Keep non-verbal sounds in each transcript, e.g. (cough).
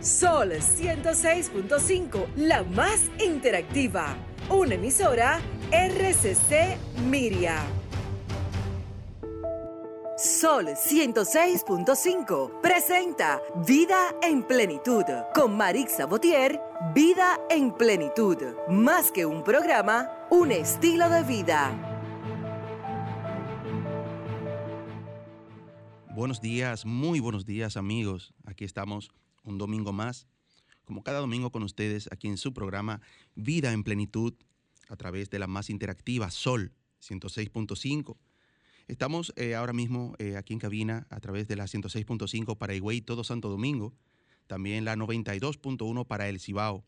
Sol 106.5, la más interactiva. Una emisora RCC Miria. Sol 106.5 presenta Vida en Plenitud con Marix Sabotier. Vida en Plenitud. Más que un programa, un estilo de vida. Buenos días, muy buenos días amigos. Aquí estamos un domingo más, como cada domingo con ustedes, aquí en su programa Vida en Plenitud, a través de la más interactiva Sol 106.5. Estamos eh, ahora mismo eh, aquí en cabina a través de la 106.5 para Higüey, todo Santo Domingo, también la 92.1 para El Cibao,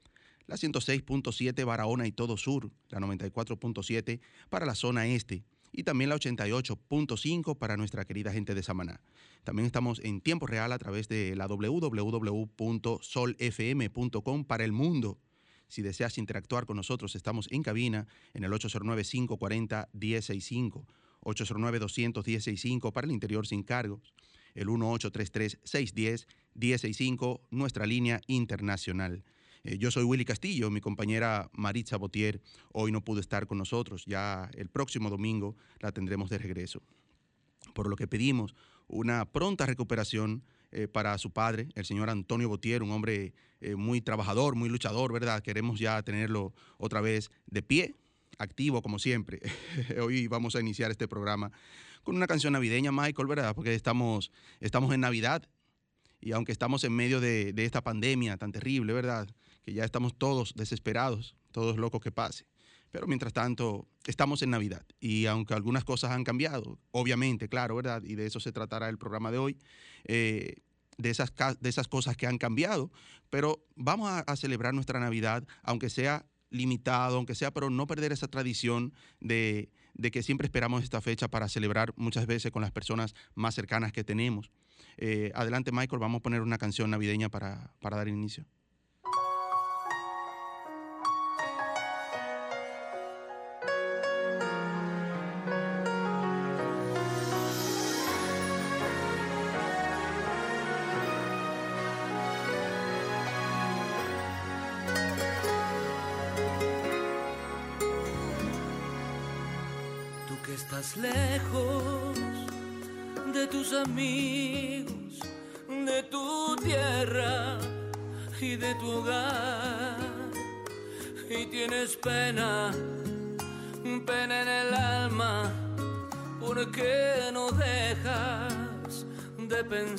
la 106.7 Barahona y todo Sur, la 94.7 para la zona este y también la 88.5 para nuestra querida gente de Samaná. También estamos en tiempo real a través de la www.solfm.com para el mundo. Si deseas interactuar con nosotros, estamos en cabina en el 809-540-1065, 809-200-1065 para el interior sin cargos, el 1833-610-1065, nuestra línea internacional. Eh, yo soy Willy Castillo, mi compañera Maritza Botier hoy no pudo estar con nosotros, ya el próximo domingo la tendremos de regreso. Por lo que pedimos una pronta recuperación eh, para su padre, el señor Antonio Botier, un hombre eh, muy trabajador, muy luchador, ¿verdad? Queremos ya tenerlo otra vez de pie, activo como siempre. (laughs) Hoy vamos a iniciar este programa con una canción navideña, Michael, ¿verdad? Porque estamos, estamos en Navidad y aunque estamos en medio de, de esta pandemia tan terrible, ¿verdad? Que ya estamos todos desesperados, todos locos que pase. Pero mientras tanto, estamos en Navidad y aunque algunas cosas han cambiado, obviamente, claro, ¿verdad? Y de eso se tratará el programa de hoy, eh, de, esas, de esas cosas que han cambiado, pero vamos a, celebrar nuestra Navidad, aunque sea limitado, aunque sea, pero no perder esa tradición de, que siempre esperamos esta fecha para celebrar muchas veces con las personas más cercanas que tenemos. Eh, adelante, Michael, vamos a poner una canción navideña para, para dar inicio.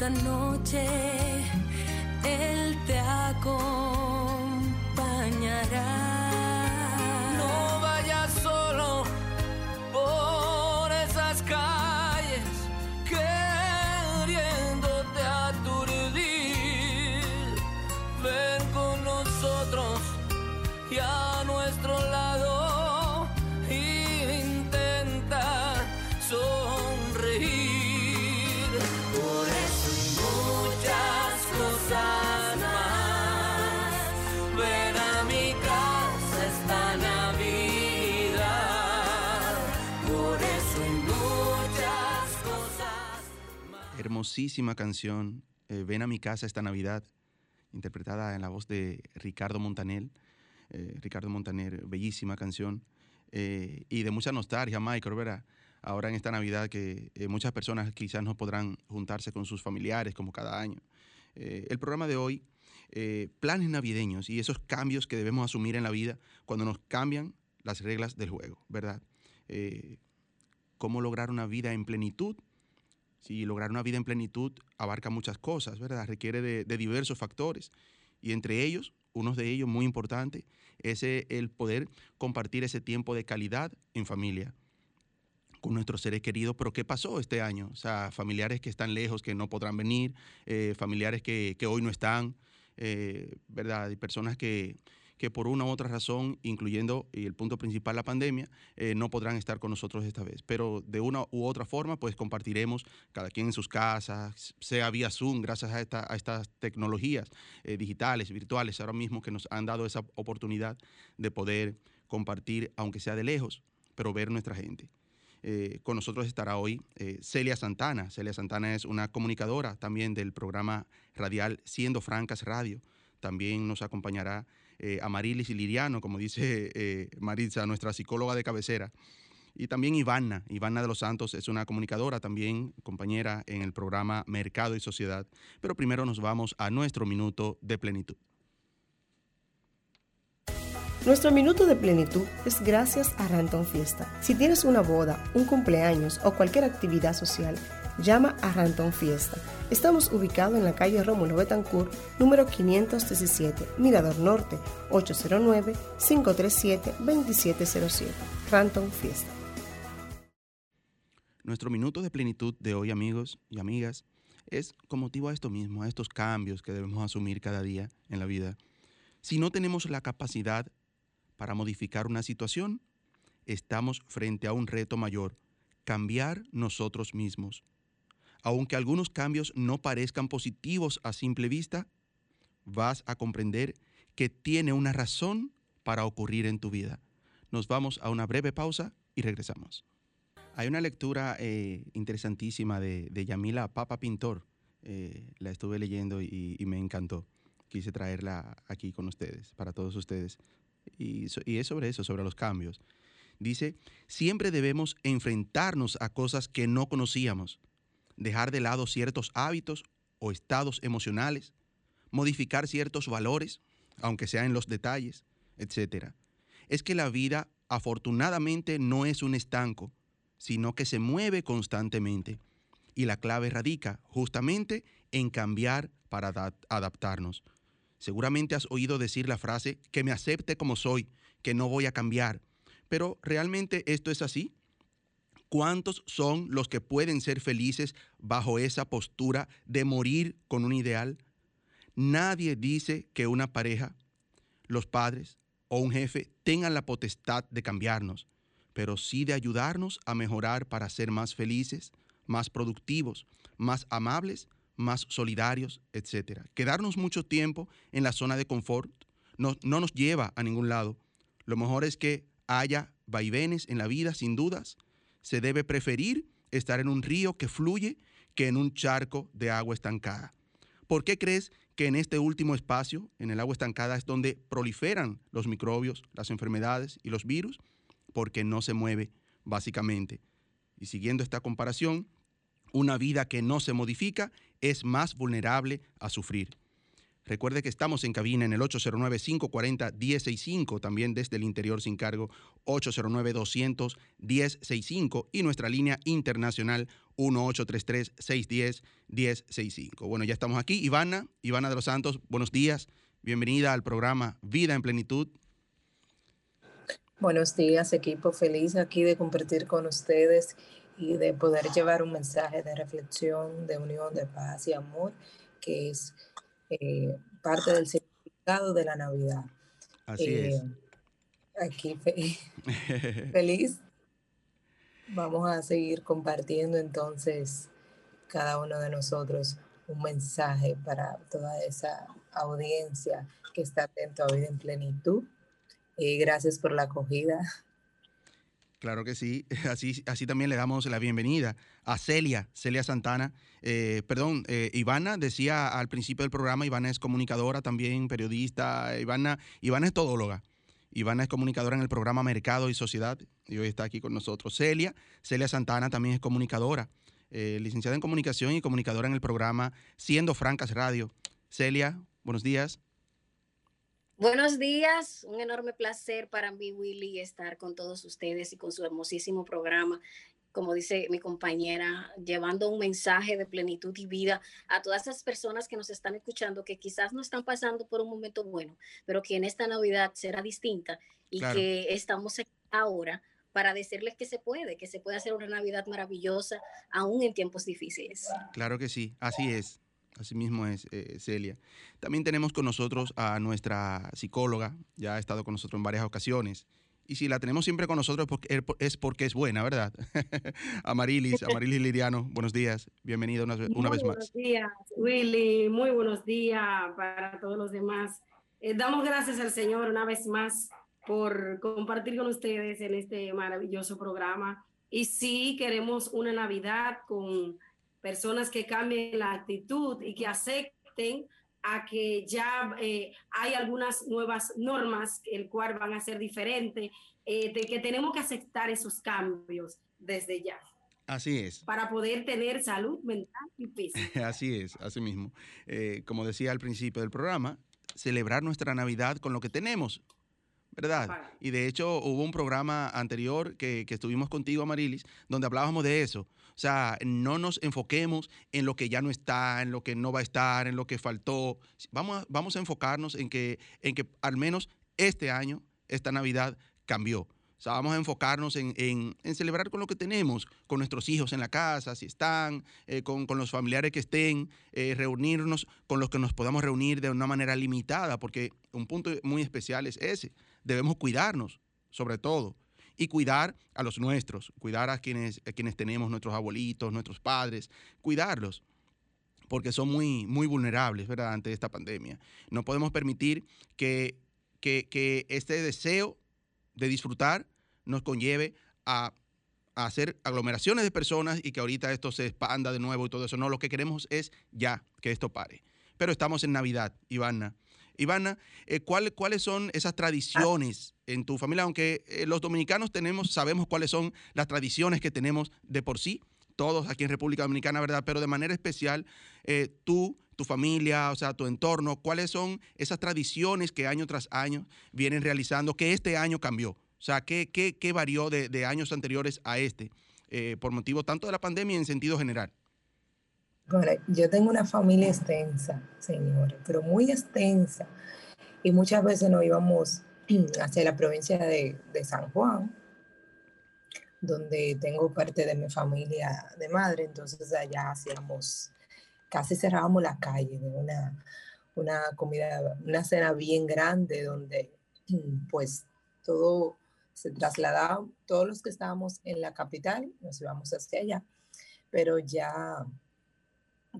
esta noche Él te acompañará. Hermosísima canción, eh, Ven a mi casa esta Navidad, interpretada en la voz de Ricardo Montaner. Eh, Ricardo Montaner, bellísima canción. eh, y de mucha nostalgia, Michael, ¿verdad? Ahora en esta Navidad que muchas personas quizás no podrán juntarse con sus familiares como cada año. El programa de hoy, planes navideños y esos cambios que debemos asumir en la vida cuando nos cambian las reglas del juego, ¿verdad? cómo lograr una vida en plenitud. Si lograr una vida en plenitud abarca muchas cosas, ¿verdad? Requiere de, diversos factores y entre ellos, uno de ellos muy importante, es el poder compartir ese tiempo de calidad en familia con nuestros seres queridos, pero ¿qué pasó este año? O sea, familiares que están lejos, que no podrán venir, eh, familiares que, hoy no están, eh, ¿verdad? Y personas que, que por una u otra razón, incluyendo y el punto principal, la pandemia, eh, no podrán estar con nosotros esta vez. Pero de una u otra forma, pues compartiremos cada quien en sus casas, sea vía Zoom, gracias a, esta, a estas tecnologías eh, digitales, virtuales, ahora mismo que nos han dado esa oportunidad de poder compartir, aunque sea de lejos, pero ver nuestra gente. Eh, con nosotros estará hoy Celia Santana. Celia Santana es una comunicadora también del programa radial Siendo Francas Radio. También nos acompañará eh, Amarilis y Liriano, como dice eh, Maritza, nuestra psicóloga de cabecera. Y también Ivana, Ivana de los Santos es una comunicadora, también compañera en el programa Mercado y Sociedad. Pero primero nos vamos a nuestro minuto de plenitud. Nuestro minuto de plenitud es gracias a Ranton Fiesta. Si tienes una boda, un cumpleaños o cualquier actividad social, llama a Ranton Fiesta. Estamos ubicados en la calle Rómulo Betancourt, número 517, Mirador Norte, 809-537-2707. Ranton Fiesta. Nuestro minuto de plenitud de hoy, amigos y amigas, es con motivo a esto mismo, a estos cambios que debemos asumir cada día en la vida. Si no tenemos la capacidad para modificar una situación, estamos frente a un reto mayor, cambiar nosotros mismos. Aunque algunos cambios no parezcan positivos a simple vista, vas a comprender que tiene una razón para ocurrir en tu vida. Nos vamos a una breve pausa y regresamos. Hay una lectura eh, interesantísima de, Yamila Papa Pintor. Eh, la estuve leyendo y, me encantó. Quise traerla aquí con ustedes, para todos ustedes. y es sobre eso, sobre los cambios. Dice, siempre debemos enfrentarnos a cosas que no conocíamos dejar de lado ciertos hábitos o estados emocionales, modificar ciertos valores, aunque sea en los detalles, etc. Es que la vida afortunadamente no es un estanco, sino que se mueve constantemente. Y la clave radica justamente en cambiar para adaptarnos. Seguramente has oído decir la frase, que me acepte como soy, que no voy a cambiar. Pero ¿realmente esto es así? ¿Cuántos son los que pueden ser felices bajo esa postura de morir con un ideal? Nadie dice que una pareja, los padres o un jefe tengan la potestad de cambiarnos, pero sí de ayudarnos a mejorar para ser más felices, más productivos, más amables, más solidarios, etc. Quedarnos mucho tiempo en la zona de confort no, no nos lleva a ningún lado. Lo mejor es que haya vaivenes en la vida, sin dudas, se debe preferir estar en un río que fluye que en un charco de agua estancada. ¿Por qué crees que en este último espacio, en el agua estancada, es donde proliferan los microbios, las enfermedades y los virus? Porque no se mueve, básicamente. Y siguiendo esta comparación, una vida que no se modifica es más vulnerable a sufrir. Recuerde que estamos en cabina en el 809-540-1065, también desde el interior sin cargo 809-200-1065 y nuestra línea internacional 1833-610-1065. Bueno, ya estamos aquí. Ivana, Ivana de los Santos, buenos días. Bienvenida al programa Vida en Plenitud. Buenos días, equipo. Feliz aquí de compartir con ustedes y de poder llevar un mensaje de reflexión, de unión, de paz y amor, que es eh, parte del significado de la Navidad. Así es. Eh, aquí (laughs) feliz. Vamos a seguir compartiendo entonces cada uno de nosotros un mensaje para toda esa audiencia que está atento a vida en plenitud. Y gracias por la acogida. Claro que sí. (laughs) Así, así también le damos la bienvenida a Celia, Celia Santana. Eh, perdón, eh, Ivana decía al principio del programa, Ivana es comunicadora también, periodista, Ivana, Ivana es todóloga. Ivana es comunicadora en el programa Mercado y Sociedad y hoy está aquí con nosotros. Celia, Celia Santana también es comunicadora, eh, licenciada en comunicación y comunicadora en el programa Siendo Francas Radio. Celia, buenos días. Buenos días, un enorme placer para mí, Willy, estar con todos ustedes y con su hermosísimo programa como dice mi compañera, llevando un mensaje de plenitud y vida a todas esas personas que nos están escuchando, que quizás no están pasando por un momento bueno, pero que en esta Navidad será distinta y que estamos ahora para decirles que se puede, que se puede hacer una Navidad maravillosa aún en tiempos difíciles. Claro que sí, así es. Así mismo es, eh, Celia. También tenemos con nosotros a nuestra psicóloga, ya ha estado con nosotros en varias ocasiones, y si la tenemos siempre con nosotros es porque es buena, ¿verdad? (laughs) Amarilis, Amarilis Liriano, buenos días, bienvenida una, vez más. Buenos días, Willy, muy buenos días para todos los demás. Eh, damos gracias al Señor una vez más por compartir con ustedes en este maravilloso programa. Y sí, queremos una Navidad con personas que cambien la actitud y que acepten a que ya eh, hay algunas nuevas normas, el cual van a ser diferentes, eh, de que tenemos que aceptar esos cambios desde ya. Así es. Para poder tener salud mental y física. (laughs) así es, así mismo. Eh, como decía al principio del programa, celebrar nuestra Navidad con lo que tenemos, ¿verdad? Y de hecho hubo un programa anterior que, que estuvimos contigo, Amarilis, donde hablábamos de eso. O sea, no nos enfoquemos en lo que ya no está, en lo que no va a estar, en lo que faltó. Vamos a, vamos a enfocarnos en que, en que al menos este año, esta Navidad, cambió. O sea, vamos a enfocarnos en, celebrar con lo que tenemos, con nuestros hijos en la casa, si están, eh, con, los familiares que estén, eh, reunirnos con los que nos podamos reunir de una manera limitada, porque un punto muy especial es ese. Debemos cuidarnos, sobre todo y cuidar a los nuestros, cuidar a quienes, quienes tenemos, nuestros abuelitos, nuestros padres, cuidarlos porque son muy, muy vulnerables, ¿verdad?, ante esta pandemia. No podemos permitir que, que, este deseo de disfrutar nos conlleve a, a, hacer aglomeraciones de personas y que ahorita esto se expanda de nuevo y todo eso. No, lo que queremos es ya que esto pare. Pero estamos en Navidad, Ivana. Ivana, eh, ¿cuáles son esas tradiciones en tu familia? Aunque eh, los dominicanos tenemos, sabemos cuáles son las tradiciones que tenemos de por sí, todos aquí en República Dominicana, ¿verdad? Pero de manera especial, eh, tú, tu familia, o sea, tu entorno, ¿cuáles son esas tradiciones que año tras año vienen realizando que este año cambió? O sea, ¿qué, qué, varió de, años anteriores a este? por motivo tanto de la pandemia en sentido general. Yo tengo una familia extensa, señores, pero muy extensa. Y muchas veces nos íbamos (clears throat) hacia la provincia de, San Juan, donde tengo parte de mi familia de madre. Entonces allá hacíamos, casi cerrábamos la calle de una, una comida, una cena bien grande donde (clears throat) pues todo se trasladaba, todos los que estábamos en la capital nos íbamos hacia allá, pero ya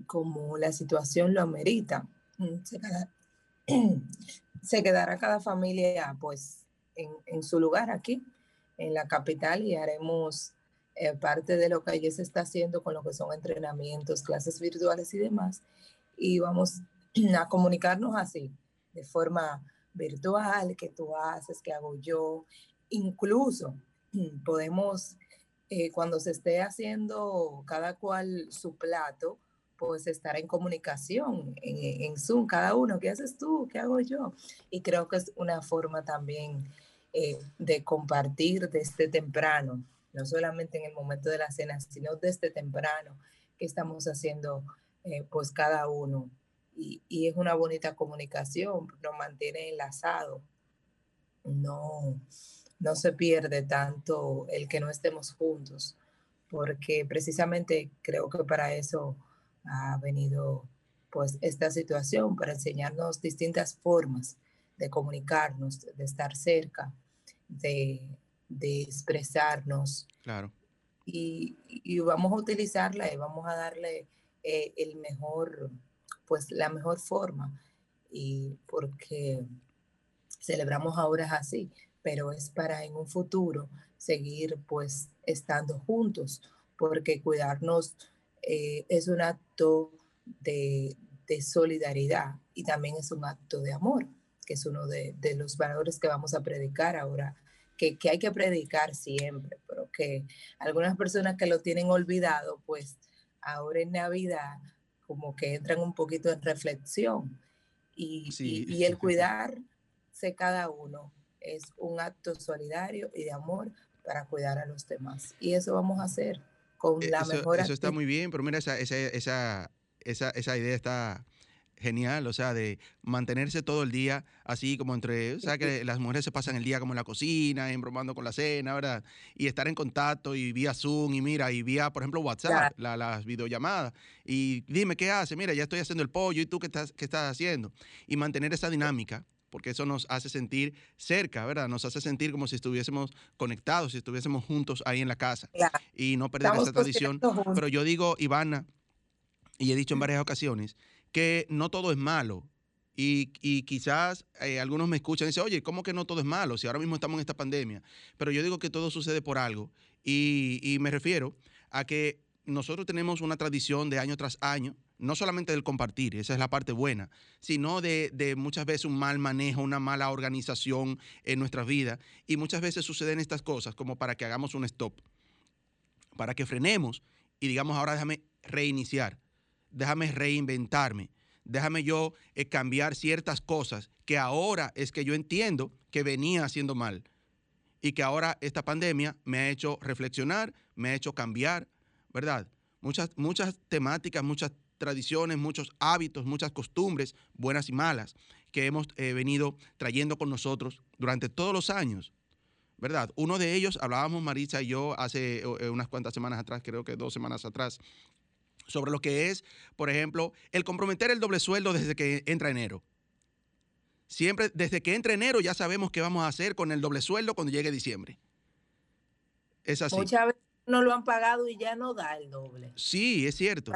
como la situación lo amerita. Mm, se, (clears throat) quedará cada familia pues en, su lugar aquí, en la capital, y haremos eh, parte de lo que allí se está haciendo con lo que son entrenamientos, clases virtuales y demás. Y vamos (clears throat) a comunicarnos así, de forma virtual, que tú haces, que hago yo. Incluso (clears throat) podemos, eh, cuando se esté haciendo cada cual su plato, pues estar en comunicación, en, Zoom, cada uno, ¿qué haces tú? ¿Qué hago yo? Y creo que es una forma también eh, de compartir desde temprano, no solamente en el momento de la cena, sino desde temprano, que estamos haciendo eh, pues cada uno. Y, y, es una bonita comunicación, nos mantiene enlazado, no, no se pierde tanto el que no estemos juntos, porque precisamente creo que para eso ha venido pues esta situación para enseñarnos distintas formas de comunicarnos, de estar cerca, de, expresarnos. Claro. Y, vamos a utilizarla y vamos a darle eh, el mejor, pues la mejor forma. Y porque celebramos ahora así, pero es para en un futuro seguir pues estando juntos, porque cuidarnos eh, es un acto de, solidaridad y también es un acto de amor que es uno de, de los valores que vamos a predicar ahora, que, que, hay que predicar siempre, pero que algunas personas que lo tienen olvidado, pues ahora en Navidad como que entran un poquito en reflexión y, sí. y, y el cuidarse cada uno es un acto solidario y de amor para cuidar a los demás. Y eso vamos a hacer con la eso, mejor Eso está muy bien, pero mira, esa, esa, esa, esa, esa idea está genial, o sea, de mantenerse todo el día así como entre, o sea, (laughs) que las mujeres se pasan el día como en la cocina, embromando con la cena, ¿verdad? Y estar en contacto y vía Zoom y mira, y vía, por ejemplo, WhatsApp, la, las videollamadas. Y dime, ¿qué hace? Mira, ya estoy haciendo el pollo, ¿y tú qué estás, qué estás haciendo? Y mantener esa dinámica porque eso nos hace sentir cerca, ¿verdad? Nos hace sentir como si estuviésemos conectados, si estuviésemos juntos ahí en la casa claro. y no perder Estamos esa tradición. Pero yo digo, Ivana, y he dicho en varias ocasiones, que no todo es malo. Y, y quizás eh, algunos me escuchan y dicen, oye, ¿cómo que no todo es malo? Si ahora mismo estamos en esta pandemia. Pero yo digo que todo sucede por algo. Y, y me refiero a que nosotros tenemos una tradición de año tras año, no solamente del compartir, esa es la parte buena, sino de, de, muchas veces un mal manejo, una mala organización en nuestras vidas. Y muchas veces suceden estas cosas como para que hagamos un stop, para que frenemos y digamos, ahora déjame reiniciar, déjame reinventarme, déjame yo eh, cambiar ciertas cosas que ahora es que yo entiendo que venía haciendo mal y que ahora esta pandemia me ha hecho reflexionar, me ha hecho cambiar, ¿verdad? Muchas, muchas temáticas, muchas tradiciones, muchos hábitos, muchas costumbres, buenas y malas, que hemos eh, venido trayendo con nosotros durante todos los años, ¿verdad? Uno de ellos, hablábamos Marisa y yo hace eh, unas cuantas semanas atrás, creo que dos semanas atrás, sobre lo que es, por ejemplo, el comprometer el doble sueldo desde que entra enero. Siempre, desde que entra enero ya sabemos qué vamos a hacer con el doble sueldo cuando llegue diciembre. Es así. Muchas veces no lo han pagado y ya no da el doble. Sí, es cierto.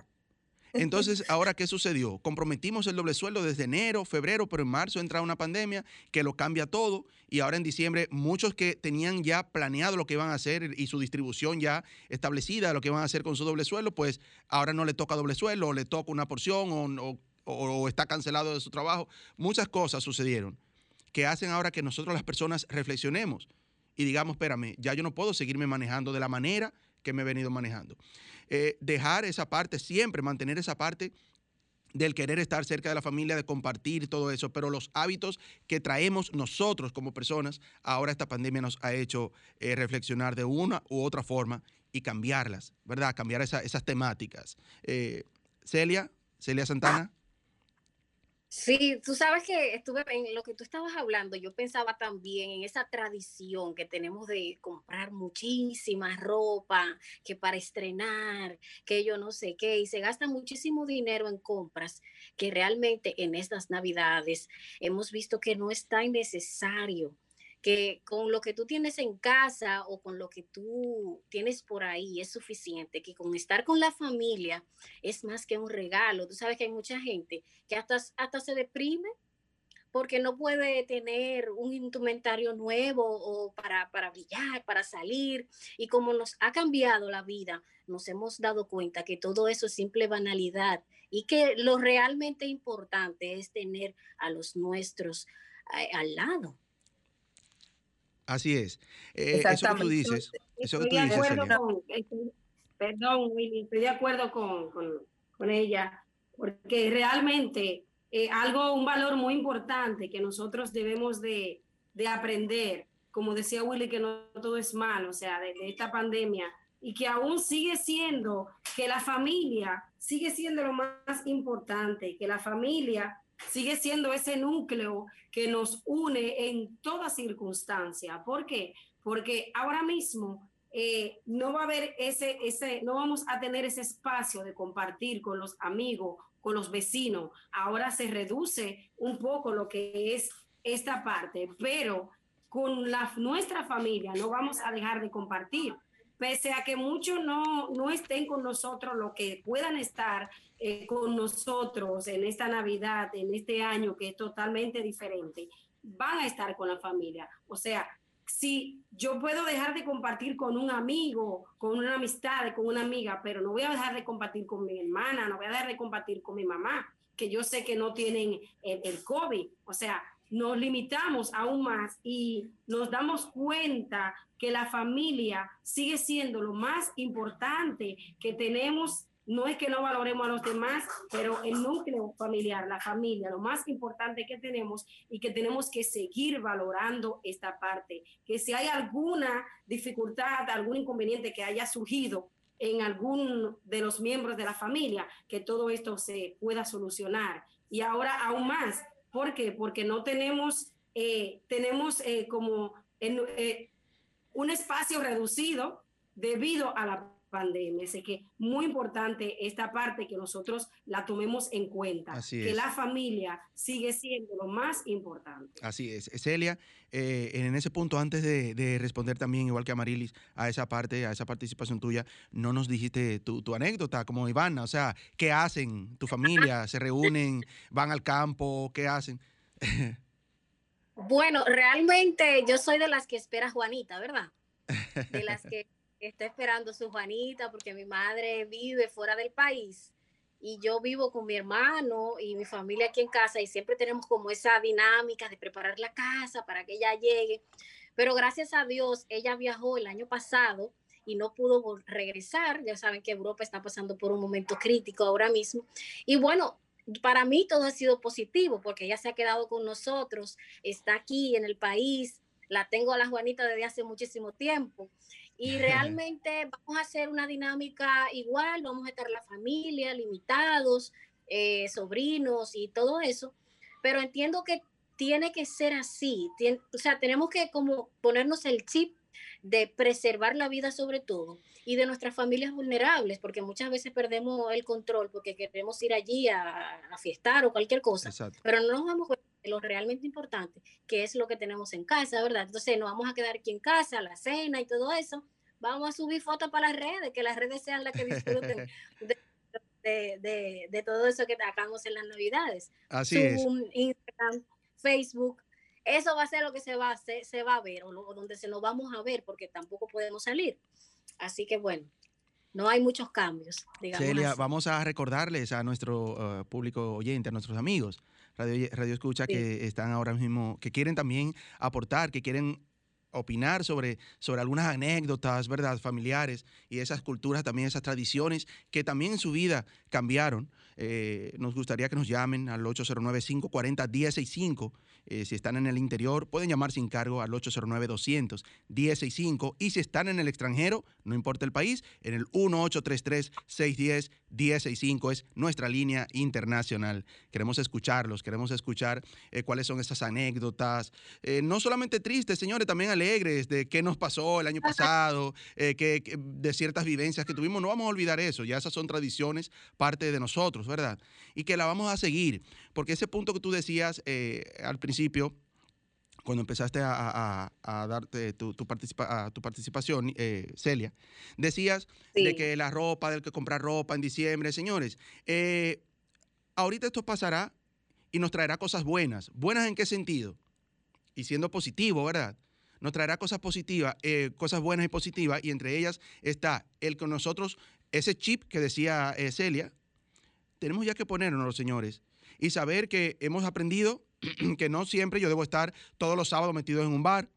Entonces, ¿ahora qué sucedió? Comprometimos el doble sueldo desde enero, febrero, pero en marzo entra una pandemia que lo cambia todo y ahora en diciembre muchos que tenían ya planeado lo que iban a hacer y su distribución ya establecida, lo que iban a hacer con su doble sueldo, pues ahora no le toca doble sueldo o le toca una porción o, o, o está cancelado de su trabajo. Muchas cosas sucedieron que hacen ahora que nosotros las personas reflexionemos y digamos, espérame, ya yo no puedo seguirme manejando de la manera que me he venido manejando. Eh, dejar esa parte, siempre mantener esa parte del querer estar cerca de la familia, de compartir todo eso, pero los hábitos que traemos nosotros como personas, ahora esta pandemia nos ha hecho eh, reflexionar de una u otra forma y cambiarlas, ¿verdad? Cambiar esa, esas temáticas. Eh, Celia, Celia Santana. Sí, tú sabes que estuve en lo que tú estabas hablando, yo pensaba también en esa tradición que tenemos de comprar muchísima ropa, que para estrenar, que yo no sé qué, y se gasta muchísimo dinero en compras que realmente en estas navidades hemos visto que no es tan necesario que con lo que tú tienes en casa o con lo que tú tienes por ahí es suficiente, que con estar con la familia es más que un regalo. Tú sabes que hay mucha gente que hasta, hasta se deprime porque no puede tener un instrumentario nuevo o para, para brillar, para salir. Y como nos ha cambiado la vida, nos hemos dado cuenta que todo eso es simple banalidad y que lo realmente importante es tener a los nuestros eh, al lado. Así es. Eh, eso que tú dices. Eso que tú dices con, estoy, perdón, Willy, estoy de acuerdo con, con, con ella, porque realmente eh, algo, un valor muy importante que nosotros debemos de, de, aprender, como decía Willy, que no todo es malo, o sea, de, de esta pandemia, y que aún sigue siendo que la familia sigue siendo lo más importante, que la familia sigue siendo ese núcleo que nos une en toda circunstancia. ¿Por qué? Porque ahora mismo eh, no va a haber ese, ese, no vamos a tener ese espacio de compartir con los amigos, con los vecinos. Ahora se reduce un poco lo que es esta parte, pero con la, nuestra familia no vamos a dejar de compartir pese a que muchos no, no estén con nosotros, lo que puedan estar eh, con nosotros en esta Navidad, en este año que es totalmente diferente, van a estar con la familia. O sea, si yo puedo dejar de compartir con un amigo, con una amistad, con una amiga, pero no voy a dejar de compartir con mi hermana, no voy a dejar de compartir con mi mamá, que yo sé que no tienen el, el COVID. O sea, nos limitamos aún más y nos damos cuenta que la familia sigue siendo lo más importante que tenemos. No es que no valoremos a los demás, pero el núcleo familiar, la familia, lo más importante que tenemos y que tenemos que seguir valorando esta parte. Que si hay alguna dificultad, algún inconveniente que haya surgido en algún de los miembros de la familia, que todo esto se pueda solucionar. Y ahora aún más, ¿por qué? Porque no tenemos, eh, tenemos eh, como eh, un espacio reducido debido a la pandemia. Así que muy importante esta parte que nosotros la tomemos en cuenta, Así que es. la familia sigue siendo lo más importante. Así es. Celia, eh, en ese punto, antes de, de responder también, igual que Amarilis, a esa parte, a esa participación tuya, no nos dijiste tu, tu anécdota como Ivana, o sea, ¿qué hacen? ¿Tu familia (laughs) se reúnen, van al campo? ¿Qué hacen? Bueno, realmente yo soy de las que espera a Juanita, ¿verdad? De las que está esperando su Juanita porque mi madre vive fuera del país y yo vivo con mi hermano y mi familia aquí en casa y siempre tenemos como esa dinámica de preparar la casa para que ella llegue. Pero gracias a Dios, ella viajó el año pasado y no pudo regresar. Ya saben que Europa está pasando por un momento crítico ahora mismo. Y bueno, para mí todo ha sido positivo porque ella se ha quedado con nosotros, está aquí en el país, la tengo a la Juanita desde hace muchísimo tiempo. Y realmente vamos a hacer una dinámica igual, vamos a estar la familia, limitados, eh, sobrinos y todo eso, pero entiendo que tiene que ser así, tien- o sea, tenemos que como ponernos el chip de preservar la vida sobre todo y de nuestras familias vulnerables, porque muchas veces perdemos el control porque queremos ir allí a, a fiestar o cualquier cosa, Exacto. pero no nos damos cuenta de lo realmente importante, que es lo que tenemos en casa, ¿verdad? Entonces nos vamos a quedar aquí en casa, la cena y todo eso, vamos a subir fotos para las redes, que las redes sean las que disfruten (laughs) de, de- de- de todo eso que sacamos en las navidades. Así es. Instagram, Facebook, eso va a ser lo que se va a se va a ver, o, donde se nos vamos a ver, porque tampoco podemos salir. Así que bueno, no hay muchos cambios, digamos Celia, así. vamos a recordarles a nuestro uh, público oyente, a nuestros amigos, Radio, Radio Escucha, Sí. que están ahora mismo, que quieren también aportar, que quieren opinar sobre, sobre algunas anécdotas, ¿verdad? Familiares y esas culturas, también esas tradiciones que también en su vida cambiaron. Eh, nos gustaría que nos llamen al 809-540-1065. Eh, si están en el interior, pueden llamar sin cargo al 809-200-1065. Y si están en el extranjero, no importa el país, en el 1833-610-1065 es nuestra línea internacional. Queremos escucharlos, queremos escuchar eh, cuáles son esas anécdotas, no solamente tristes, señores, también alegres de qué nos pasó el año pasado, que- de ciertas vivencias que tuvimos. No vamos a olvidar eso, ya esas son tradiciones, parte de nosotros, ¿verdad? Y que la vamos a seguir, porque ese punto que tú decías eh, al principio, cuando empezaste a, a- a- darte tu, tu, participa- a tu participación, eh, Celia, decías de Sí. que la ropa, del que comprar ropa en diciembre, señores, eh, ahorita esto pasará y nos traerá cosas buenas. ¿Buenas en qué sentido? Y siendo positivo, ¿verdad? Nos traerá cosas positivas, eh, cosas buenas y positivas, y entre ellas está el que nosotros, ese chip que decía eh, Celia, tenemos ya que ponernos, los señores, y saber que hemos aprendido (clears throat) que no siempre yo debo estar todos los sábados metido en un bar,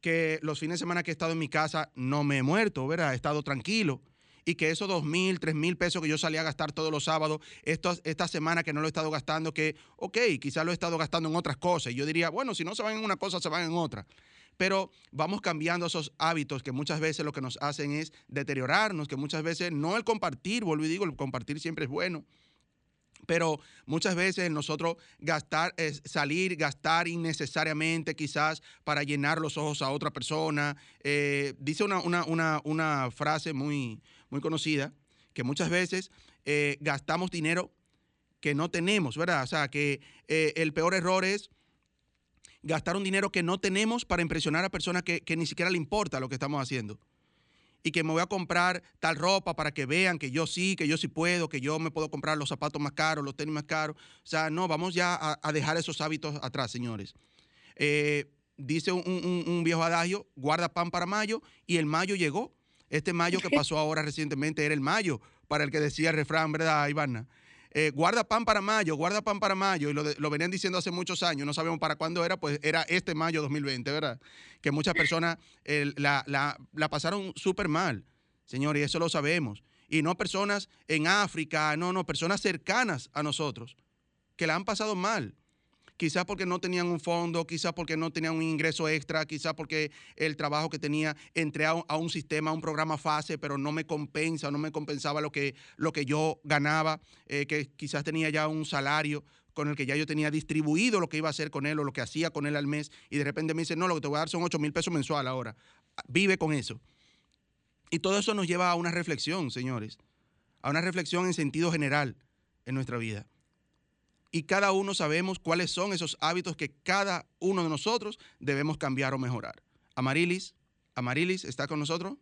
que los fines de semana que he estado en mi casa no me he muerto, ¿verdad? He estado tranquilo. Y que esos dos mil, tres mil pesos que yo salía a gastar todos los sábados, esta semana que no lo he estado gastando, que, ok, quizás lo he estado gastando en otras cosas. Y yo diría, bueno, si no se van en una cosa, se van en otra. Pero vamos cambiando esos hábitos que muchas veces lo que nos hacen es deteriorarnos, que muchas veces no el compartir, vuelvo y digo, el compartir siempre es bueno, pero muchas veces nosotros gastar, es salir, gastar innecesariamente quizás para llenar los ojos a otra persona. Eh, dice una, una- una- una frase muy, muy conocida, que muchas veces eh, gastamos dinero que no tenemos, ¿verdad? O sea, que eh, el peor error es gastar un dinero que no tenemos para impresionar a personas que, que ni siquiera le importa lo que estamos haciendo y que me voy a comprar tal ropa para que vean que yo sí, que yo sí puedo, que yo me puedo comprar los zapatos más caros, los tenis más caros. O sea, no, vamos ya a, a dejar esos hábitos atrás, señores. Eh, dice un, un- un viejo adagio, guarda pan para mayo, y el mayo llegó. Este mayo que (laughs) pasó ahora recientemente era el mayo, para el que decía el refrán, ¿verdad, Ivana? Eh, guarda pan para mayo, guarda pan para mayo, y lo, lo venían diciendo hace muchos años, no sabemos para cuándo era, pues era este mayo 2020, ¿verdad? Que muchas personas la, la- la pasaron súper mal, señor, y eso lo sabemos. Y no personas en África, no, no, personas cercanas a nosotros, que la han pasado mal quizás porque no tenían un fondo, quizás porque no tenían un ingreso extra, quizás porque el trabajo que tenía, entré a un, sistema, a un programa fase, pero no me compensa, no me compensaba lo que, lo que yo ganaba, eh, que quizás tenía ya un salario con el que ya yo tenía distribuido lo que iba a hacer con él o lo que hacía con él al mes, y de repente me dice, no, lo que te voy a dar son 8 mil pesos mensual ahora. Vive con eso. Y todo eso nos lleva a una reflexión, señores, a una reflexión en sentido general en nuestra vida y cada uno sabemos cuáles son esos hábitos que cada uno de nosotros debemos cambiar o mejorar. Amarilis, Amarilis, ¿está con nosotros?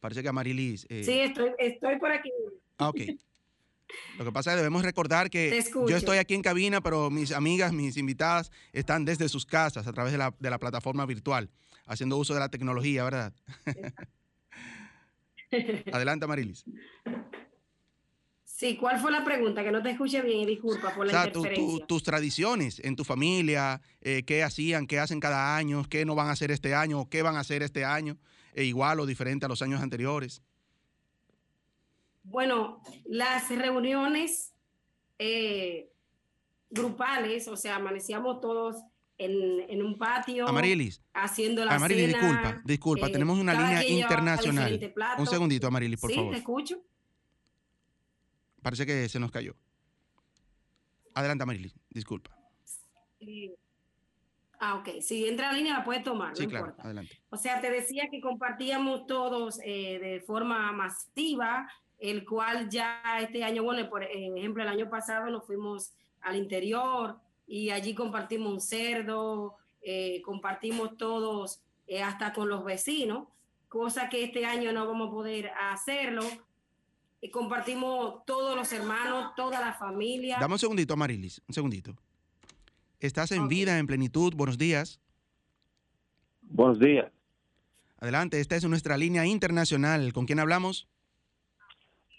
Parece que Amarilis... eh, Sí, estoy, estoy por aquí. Ah, ok. Lo que pasa es que debemos recordar que yo estoy aquí en cabina, pero mis amigas, mis invitadas están desde sus casas a través de la, de la plataforma virtual, haciendo uso de la tecnología, ¿verdad? (laughs) Adelante, Amarilis. Sí, ¿cuál fue la pregunta? Que no te escuché bien y disculpa por O la sea, tu- tu- interferencia. tus tradiciones en tu familia, eh, qué hacían, qué hacen cada año, qué no van a hacer este año, o qué van a hacer este año, e igual o diferente a los años anteriores. Bueno, las reuniones eh, grupales, o sea, amanecíamos todos en, en un patio Amarilis, haciendo la Amarilis, cena. disculpa, disculpa, eh, tenemos una línea internacional. Un segundito, Amarilis, por sí, favor. te escucho. Parece que se nos cayó. Adelante, Amarilis, disculpa. Sí. Ah, ok. Si entra a línea la puedes tomar, Sí, no claro, importa. adelante. O sea, te decía que compartíamos todos eh, de forma masiva, el cual ya este año, bueno, por ejemplo, el año pasado nos fuimos al interior y allí compartimos un cerdo, eh, compartimos todos eh, hasta con los vecinos, cosa que este año no vamos a poder hacerlo. Y compartimos todos los hermanos, toda la familia. Dame un segundito, Amarilis, un segundito. Estás en vida, en plenitud. Buenos días. Buenos días. Adelante, esta es nuestra línea internacional. ¿Con quién hablamos?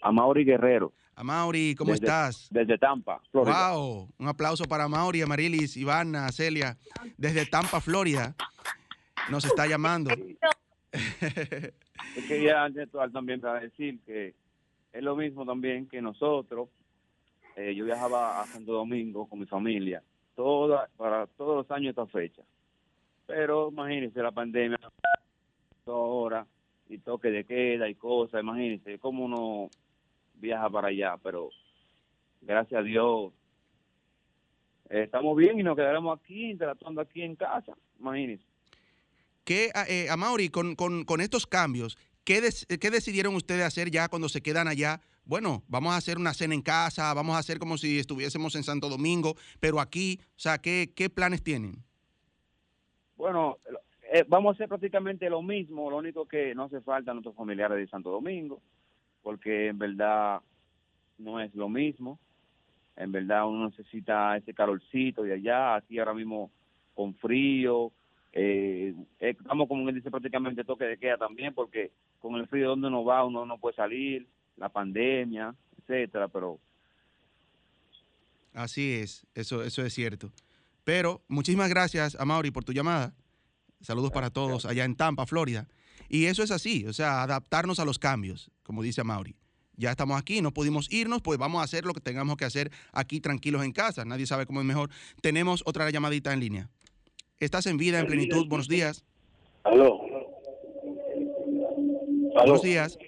A Mauri Guerrero, Amaury, ¿cómo Desde- estás? desde Tampa, Florida. Wow, un aplauso para Mauri, Amarilis, Ivana, Celia, desde Tampa, Florida. Nos está llamando. Yo quería antes de todo también para decir que es lo mismo también que nosotros. Eh, yo viajaba a Santo Domingo con mi familia toda, para todos los años esta fecha. Pero imagínense la pandemia ahora y toque de queda y cosas, imagínense cómo uno viaja para allá, pero gracias a Dios eh, estamos bien y nos quedaremos aquí interactuando aquí en casa, imagínense. ¿Qué, eh, Amaury, con, con- con estos cambios, ¿qué, decidieron ustedes hacer ya cuando se quedan allá? Bueno, vamos a hacer una cena en casa, vamos a hacer como si estuviésemos en Santo Domingo, pero aquí, o sea, ¿qué, qué planes tienen? Bueno, eh, vamos a hacer prácticamente lo mismo, lo único que no hace falta a nuestros familiares de Santo Domingo, porque en verdad no es lo mismo. En verdad uno necesita ese calorcito de allá, aquí ahora mismo con frío. Eh, eh, estamos, como él dice, prácticamente toque de queda también, porque con el frío donde uno va, uno no puede salir, la pandemia, etcétera, pero Así es, eso, eso es cierto. Pero muchísimas gracias, Amaury, por tu llamada. Saludos para todos allá en Tampa, Florida. Y eso es así, o sea, adaptarnos a los cambios, como dice Amaury. Ya estamos aquí, no pudimos irnos, pues vamos a hacer lo que tengamos que hacer aquí tranquilos en casa. Nadie sabe cómo es mejor. Tenemos otra llamadita en línea. Estás en vida, en plenitud. Buenos días. Aló. Aló. Buenos días.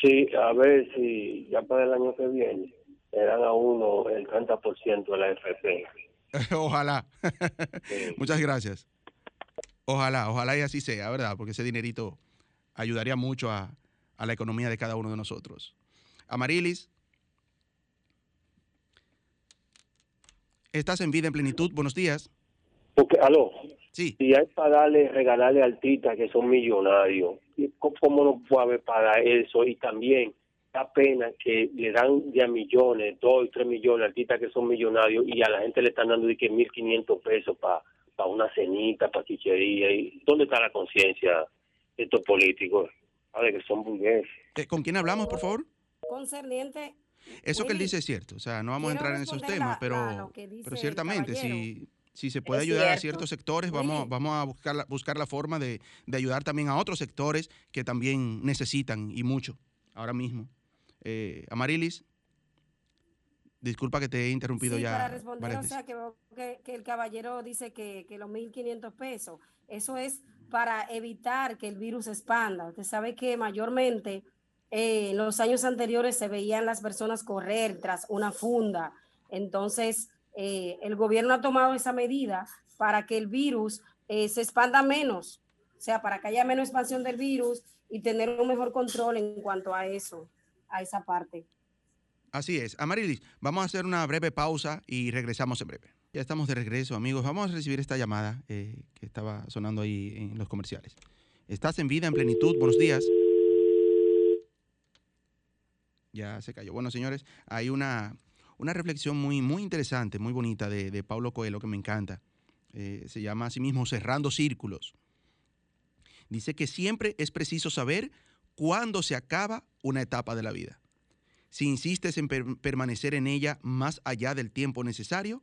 Sí, a ver si ya para el año que viene le dan a uno el 30% de la FP. (laughs) Ojalá. Sí. (laughs) Muchas gracias. Ojalá, ojalá y así sea, ¿verdad? Porque ese dinerito ayudaría mucho a, a la economía de cada uno de nosotros. Amarilis. Estás en vida en plenitud. Buenos días. Porque, aló, Sí. si hay para darle, regalarle a artistas que son millonarios, ¿y ¿cómo, cómo no puede para eso? Y también da pena que le dan ya millones, dos y tres millones artistas que son millonarios y a la gente le están dando de que 1.500 pesos para una cenita, para quichería. ¿Y ¿Dónde está la conciencia de estos políticos? A ver, que son burgueses. ¿Con quién hablamos, por favor? Concerniente eso que él dice es cierto, o sea, no vamos a entrar en esos temas, pero, pero ciertamente, si, si se puede ayudar a ciertos sectores, vamos, vamos a buscar la, buscar la forma de, de, ayudar también a otros sectores que también necesitan y mucho ahora mismo. Eh, Amarilis, disculpa que te he interrumpido sí, ya. Para responder, o sea, que, que, que, el caballero dice que, que los 1.500 pesos, eso es para evitar que el virus expanda. Usted sabe que mayormente eh, en los años anteriores se veían las personas correr tras una funda. Entonces, eh, el gobierno ha tomado esa medida para que el virus eh, se expanda menos, o sea, para que haya menos expansión del virus y tener un mejor control en cuanto a eso, a esa parte. Así es. Amarilis, vamos a hacer una breve pausa y regresamos en breve. Ya estamos de regreso, amigos. Vamos a recibir esta llamada eh, que estaba sonando ahí en los comerciales. Estás en vida, en plenitud. Buenos días. Ya se cayó. Bueno, señores, hay una, una reflexión muy, muy interesante, muy bonita de, de Pablo Coelho que me encanta. Eh, se llama así mismo Cerrando Círculos. Dice que siempre es preciso saber cuándo se acaba una etapa de la vida. Si insistes en per permanecer en ella más allá del tiempo necesario,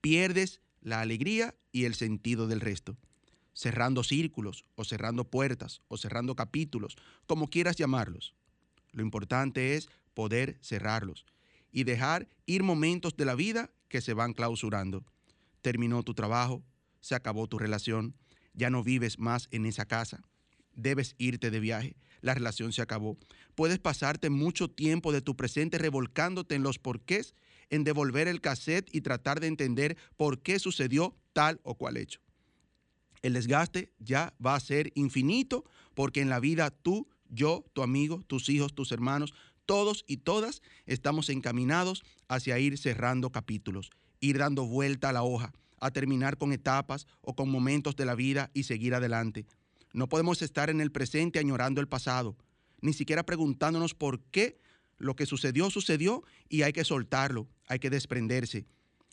pierdes la alegría y el sentido del resto. Cerrando círculos o cerrando puertas o cerrando capítulos, como quieras llamarlos. Lo importante es poder cerrarlos y dejar ir momentos de la vida que se van clausurando. Terminó tu trabajo, se acabó tu relación, ya no vives más en esa casa, debes irte de viaje, la relación se acabó. Puedes pasarte mucho tiempo de tu presente revolcándote en los porqués, en devolver el cassette y tratar de entender por qué sucedió tal o cual hecho. El desgaste ya va a ser infinito porque en la vida tú, yo, tu amigo, tus hijos, tus hermanos, todos y todas estamos encaminados hacia ir cerrando capítulos, ir dando vuelta a la hoja, a terminar con etapas o con momentos de la vida y seguir adelante. No podemos estar en el presente añorando el pasado, ni siquiera preguntándonos por qué lo que sucedió sucedió y hay que soltarlo, hay que desprenderse.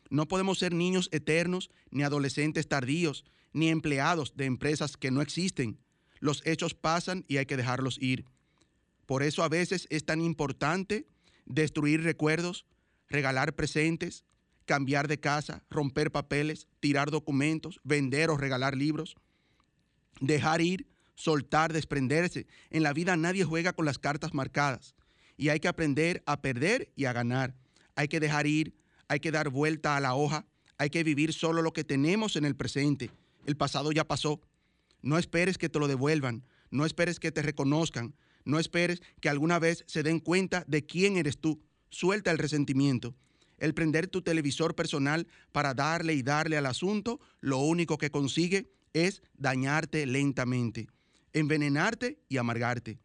No podemos ser niños eternos, ni adolescentes tardíos, ni empleados de empresas que no existen. Los hechos pasan y hay que dejarlos ir. Por eso a veces es tan importante destruir recuerdos, regalar presentes, cambiar de casa, romper papeles, tirar documentos, vender o regalar libros, dejar ir, soltar, desprenderse. En la vida nadie juega con las cartas marcadas y hay que aprender a perder y a ganar. Hay que dejar ir, hay que dar vuelta a la hoja, hay que vivir solo lo que tenemos en el presente. El pasado ya pasó. No esperes que te lo devuelvan, no esperes que te reconozcan, no esperes que alguna vez se den cuenta de quién eres tú. Suelta el resentimiento. El prender tu televisor personal para darle y darle al asunto, lo único que consigue es dañarte lentamente, envenenarte y amargarte.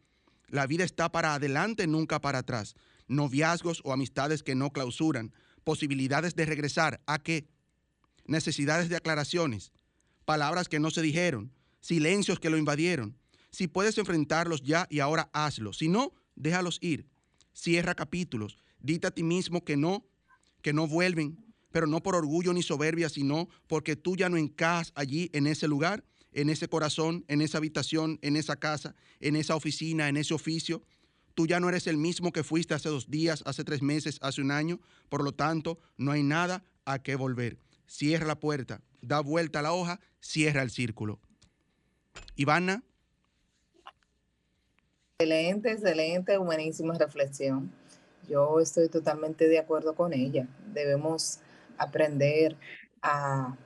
La vida está para adelante, nunca para atrás. Noviazgos o amistades que no clausuran. Posibilidades de regresar. ¿A qué? Necesidades de aclaraciones. Palabras que no se dijeron. Silencios que lo invadieron. Si puedes enfrentarlos ya y ahora hazlo. Si no, déjalos ir. Cierra capítulos. Dite a ti mismo que no, que no vuelven, pero no por orgullo ni soberbia, sino porque tú ya no encajas allí en ese lugar, en ese corazón, en esa habitación, en esa casa, en esa oficina, en ese oficio. Tú ya no eres el mismo que fuiste hace dos días, hace tres meses, hace un año. Por lo tanto, no hay nada a qué volver. Cierra la puerta, da vuelta a la hoja, cierra el círculo. Ivana. Excelente, excelente, buenísima reflexión. Yo estoy totalmente de acuerdo con ella. Debemos aprender a,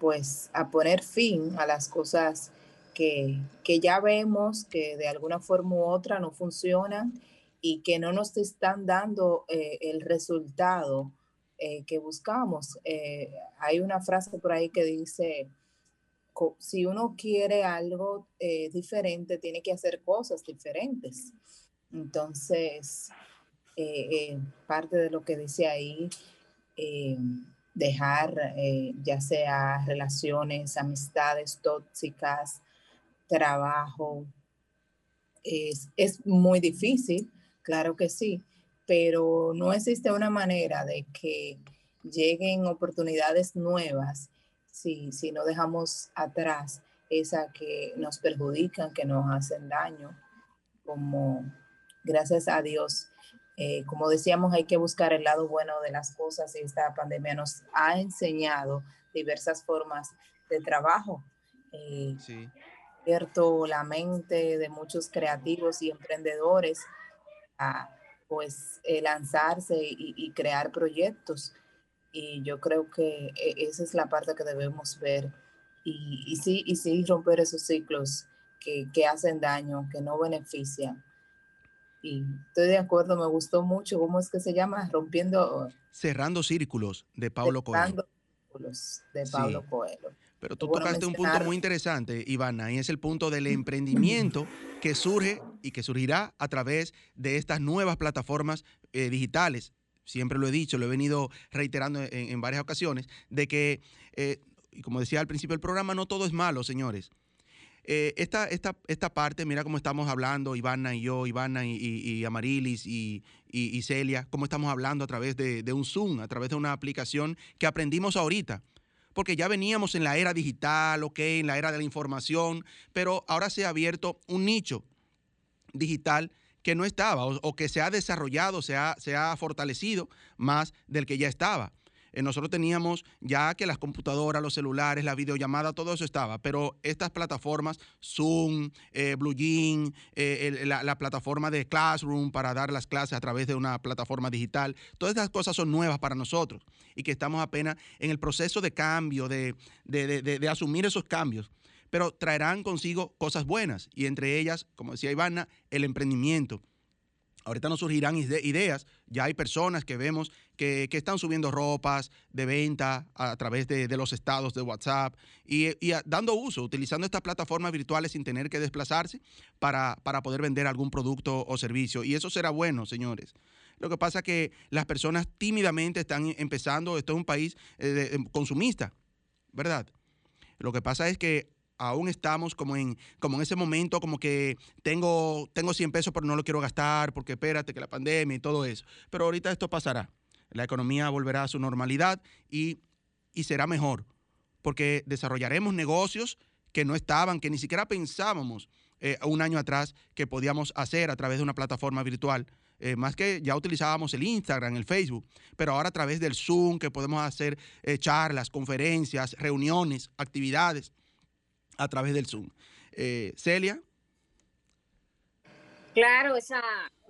pues, a poner fin a las cosas que, que ya vemos que de alguna forma u otra no funcionan y que no nos están dando eh, el resultado eh, que buscamos. Eh, hay una frase por ahí que dice, si uno quiere algo eh, diferente, tiene que hacer cosas diferentes. Entonces, eh, eh, parte de lo que dice ahí, dejar ya sea relaciones, amistades tóxicas, trabajo, es, es muy difícil, claro que sí, pero no existe una manera de que lleguen oportunidades nuevas si, si no dejamos atrás esa que nos perjudican, que nos hacen daño, como gracias a Dios Eh, como decíamos, hay que buscar el lado bueno de las cosas y esta pandemia nos ha enseñado diversas formas de trabajo. Eh, sí. La mente de muchos creativos y emprendedores a pues eh, lanzarse y, crear proyectos. Y yo creo que e, esa es la parte que debemos ver. Y, y sí, y sí romper esos ciclos que, que hacen daño, que no benefician y estoy de acuerdo, me gustó mucho. ¿Cómo es que se llama? Rompiendo. Cerrando círculos de Pablo Coelho. Círculos de Pablo Coelho. Pero tú tocaste un punto muy interesante, Ivana, y es el punto del emprendimiento que surge y que surgirá a través de estas nuevas plataformas eh, digitales. Siempre lo he dicho, lo he venido reiterando en, varias ocasiones, de que, eh, y como decía al principio del programa, no todo es malo, señores. Eh, esta, esta, esta parte, mira cómo estamos hablando, Ivana y yo, Ivana y, Amarilis y, Celia, cómo estamos hablando a través de, un Zoom, a través de una aplicación que aprendimos ahorita porque ya veníamos en la era digital, ok, en la era de la información, pero ahora se ha abierto un nicho digital que no estaba o, que se ha desarrollado, se se ha fortalecido más del que ya estaba. Eh, nosotros teníamos ya que las computadoras, los celulares, la videollamada, todo eso estaba, pero estas plataformas, Zoom, eh, Blue Jean, eh, la, plataforma de Classroom para dar las clases a través de una plataforma digital, todas estas cosas son nuevas para nosotros y que estamos apenas en el proceso de cambio, de, de asumir esos cambios pero traerán consigo cosas buenas y entre ellas, como decía Ivana, el emprendimiento. Ahorita nos surgirán ideas, ya hay personas que vemos que, están subiendo ropas de venta a, través de, los estados de WhatsApp y, dando uso, utilizando estas plataformas virtuales sin tener que desplazarse para, para poder vender algún producto o servicio. Y eso será bueno, señores. Lo que pasa es que las personas tímidamente están empezando, esto es un país eh, consumista, ¿verdad? Lo que pasa es que aún estamos como en, como en ese momento, como que tengo, tengo 100 pesos, pero no lo quiero gastar, porque espérate que la pandemia y todo eso. Pero ahorita esto pasará. La economía volverá a su normalidad y, será mejor, porque desarrollaremos negocios que no estaban, que ni siquiera pensábamos eh, un año atrás que podíamos hacer a través de una plataforma virtual. Eh, más que ya utilizábamos el Instagram, el Facebook, pero ahora a través del Zoom, que podemos hacer eh, charlas, conferencias, reuniones, actividades a través del Zoom. Eh, Celia. Claro, esa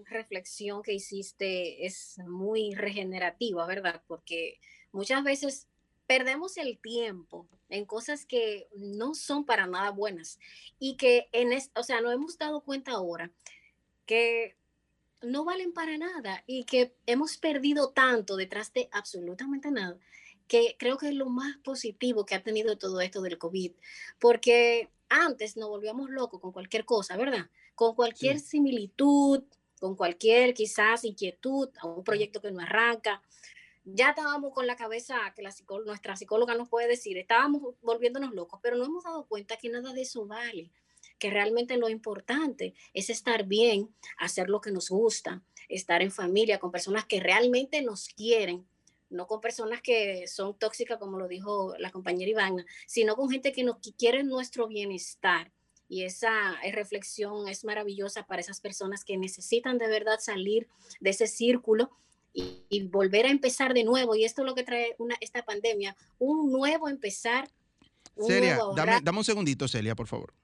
reflexión que hiciste es muy regenerativa, ¿verdad? Porque muchas veces perdemos el tiempo en cosas que no son para nada buenas y que en o sea, nos hemos dado cuenta ahora que no valen para nada y que hemos perdido tanto detrás de absolutamente nada que creo que es lo más positivo que ha tenido todo esto del COVID, porque antes nos volvíamos locos con cualquier cosa, ¿verdad? Con cualquier similitud, con cualquier quizás inquietud a un proyecto que no arranca. Ya estábamos con la cabeza que la nuestra psicóloga nos puede decir, estábamos volviéndonos locos, pero no hemos dado cuenta que nada de eso vale, que realmente lo importante es estar bien, hacer lo que nos gusta, estar en familia con personas que realmente nos quieren no con personas que son tóxicas, como lo dijo la compañera Ivana, sino con gente que, nos, quiere nuestro bienestar. Y esa reflexión es maravillosa para esas personas que necesitan de verdad salir de ese círculo y, volver a empezar de nuevo. Y esto es lo que trae una, esta pandemia, un nuevo empezar. Celia, dame, un segundito, Celia, por favor.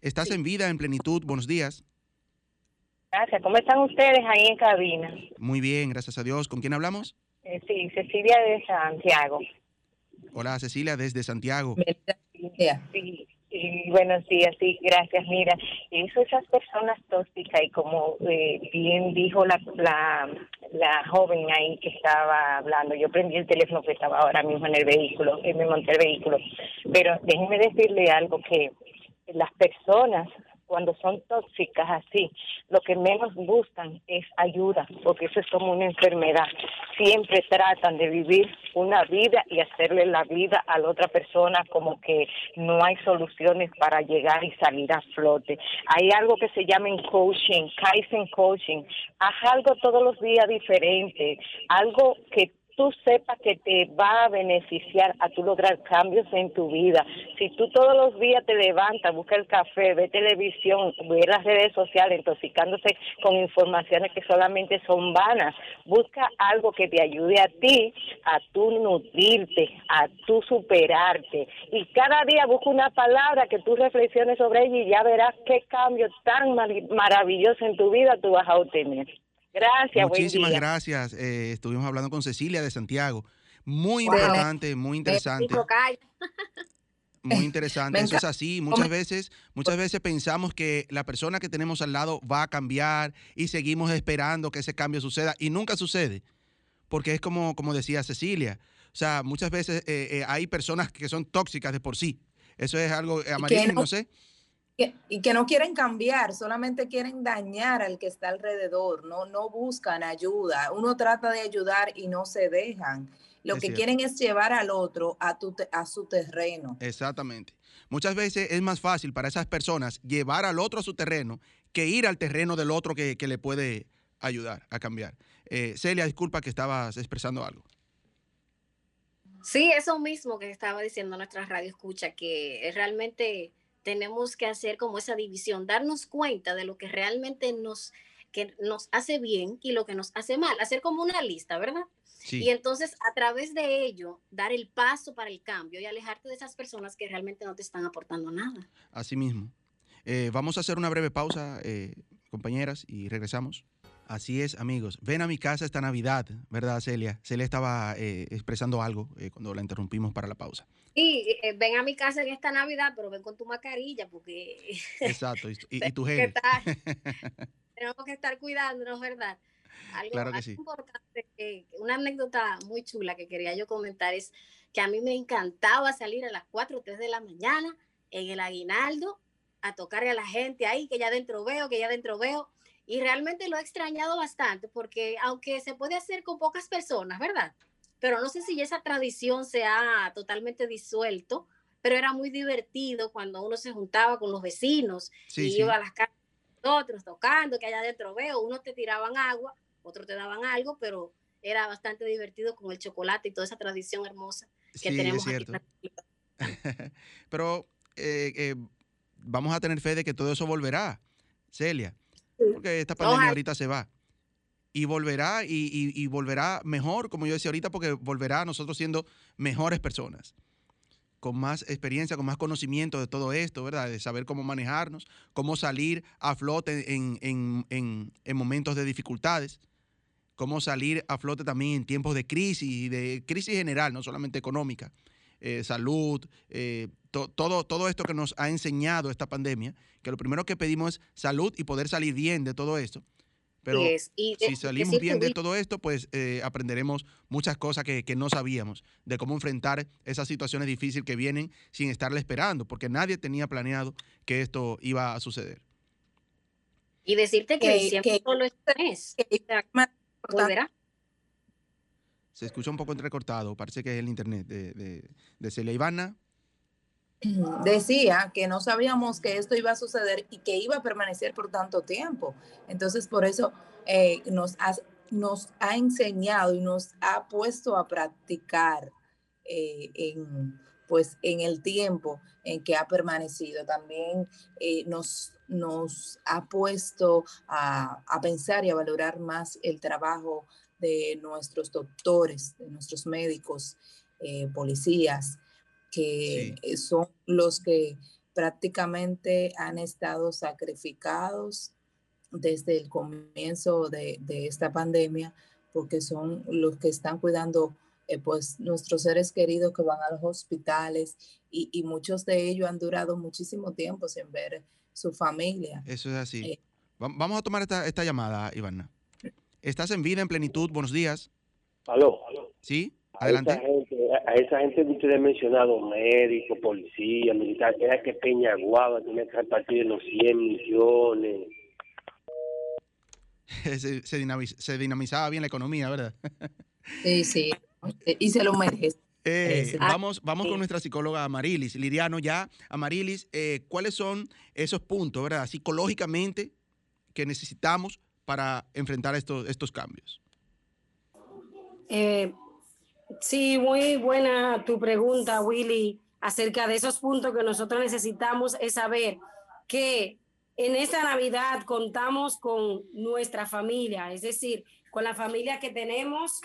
Estás en vida, en plenitud. Buenos días. Gracias. ¿Cómo están ustedes ahí en cabina? Muy bien, gracias a Dios. ¿Con quién hablamos? Eh, sí, Cecilia de Santiago. Hola, Cecilia, desde Santiago. Sí, y buenos días, sí, gracias. Mira, eso, esas personas tóxicas, y como eh, bien dijo la, la, la joven ahí que estaba hablando, yo prendí el teléfono que estaba ahora mismo en el vehículo, y me monté el vehículo, pero déjenme decirle algo que las personas cuando son tóxicas así, lo que menos buscan es ayuda, porque eso es como una enfermedad. Siempre tratan de vivir una vida y hacerle la vida a la otra persona como que no hay soluciones para llegar y salir a flote. Hay algo que se llama en coaching, Kaizen coaching. Haz algo todos los días diferente, algo que tú sepas que te va a beneficiar a tú lograr cambios en tu vida. Si tú todos los días te levantas, buscas el café, ves televisión, ves las redes sociales, intoxicándose con informaciones que solamente son vanas, busca algo que te ayude a ti, a tú nutrirte, a tú superarte. Y cada día busca una palabra que tú reflexiones sobre ella y ya verás qué cambio tan maravilloso en tu vida tú vas a obtener. Gracias. Muchísimas gracias. Eh, estuvimos hablando con Cecilia de Santiago. Muy importante, muy interesante. Muy (laughs) interesante, eso es así. Muchas veces, muchas veces pensamos que la persona que tenemos al lado va a cambiar y seguimos esperando que ese cambio suceda y nunca sucede. Porque es como, como decía Cecilia. O sea, muchas veces eh, eh, hay personas que son tóxicas de por sí. Eso es algo amarillo, no sé y que no quieren cambiar, solamente quieren dañar al que está alrededor, no, no buscan ayuda. Uno trata de ayudar y no se dejan. Lo que quieren es llevar al otro a, tu, a su terreno. Exactamente. Muchas veces es más fácil para esas personas llevar al otro a su terreno que ir al terreno del otro que, le puede ayudar a cambiar. Eh, Celia, disculpa que estabas expresando algo. Sí, eso mismo que estaba diciendo nuestra radio escucha, que realmente tenemos que hacer como esa división, darnos cuenta de lo que realmente nos, que nos hace bien y lo que nos hace mal, hacer como una lista, ¿verdad? Y entonces a través de ello, dar el paso para el cambio y alejarte de esas personas que realmente no te están aportando nada. Así mismo. Eh, vamos a hacer una breve pausa, eh, compañeras, y regresamos. Así es, amigos. Ven a mi casa esta Navidad, ¿verdad, Celia? Celia estaba eh, expresando algo cuando la interrumpimos para la pausa. Sí, eh, ven a mi casa en esta Navidad, pero ven con tu mascarilla porque... (laughs) Exacto, y, tu gel. (laughs) tenemos que estar cuidándonos, ¿verdad? Algo, claro que sí. importante, una anécdota muy chula que quería yo comentar es que a mí me encantaba salir a las 4 o 3 de la mañana en el aguinaldo a tocarle a la gente ahí, que ya dentro veo, que ya dentro veo. Y realmente lo he extrañado bastante porque aunque se puede hacer con pocas personas, ¿verdad? pero no sé si esa tradición se ha totalmente disuelto, pero era muy divertido cuando uno se juntaba con los vecinos y iba a las casas de otros tocando, que allá adentro veo, unos te tiraban agua, otros te daban algo, pero era bastante divertido con el chocolate y toda esa tradición hermosa que tenemos aquí. (laughs) pero eh, eh, vamos a tener fe de que todo eso volverá, Celia, porque esta pandemia ahorita se va. Y volverá y, volverá mejor, como yo decía ahorita, porque volverá a nosotros siendo mejores personas, con más experiencia, con más conocimiento de todo esto, ¿verdad? De saber cómo manejarnos, cómo salir a flote en, momentos de dificultades, cómo salir a flote también en tiempos de crisis, de crisis general, no solamente económica, eh, salud, eh, todo, todo esto que nos ha enseñado esta pandemia, que lo primero que pedimos es salud y poder salir bien de todo esto. Pero si salimos bien de todo esto, pues eh, aprenderemos muchas cosas que, no sabíamos de cómo enfrentar esas situaciones difíciles que vienen sin estarle esperando, porque nadie tenía planeado que esto iba a suceder. Y decirte que, siempre solo es volverá. Se escucha un poco entrecortado, parece que es el internet de, de, de Celia Ivana (clears throat) decía que no sabíamos que esto iba a suceder y que iba a permanecer por tanto tiempo. Entonces, por eso eh, nos, ha, enseñado y nos ha puesto a practicar eh, en, pues, en el tiempo en que ha permanecido. También eh, nos, ha puesto a pensar y a valorar más el trabajo de nuestros doctores, de nuestros médicos, policías, que eh, son los que prácticamente han estado sacrificados desde el comienzo de, esta pandemia, porque son los que están cuidando eh, pues nuestros seres queridos que van a los hospitales y, muchos de ellos han durado muchísimo tiempo sin ver su familia. Eso es así. Eh, vamos a tomar esta, esta llamada, Ivana. Estás en vida, en plenitud. Buenos días. Aló. Sí, adelante a esa gente que ustedes han mencionado, médicos, policía, militar, era que Peñaguaba tiene que repartir los 100 millones. (laughs) se, dinamizaba bien la economía, ¿verdad? (laughs) sí, sí, y se lo merece. Eh, vamos vamos con nuestra psicóloga Amarilis. Liriano, ya, Amarilis, eh, ¿cuáles son esos puntos, verdad, psicológicamente que necesitamos para enfrentar estos, estos cambios? Eh, Sí, muy buena tu pregunta, Willy, acerca de esos puntos que nosotros necesitamos es saber que en esta Navidad contamos con nuestra familia, es decir, con la familia que tenemos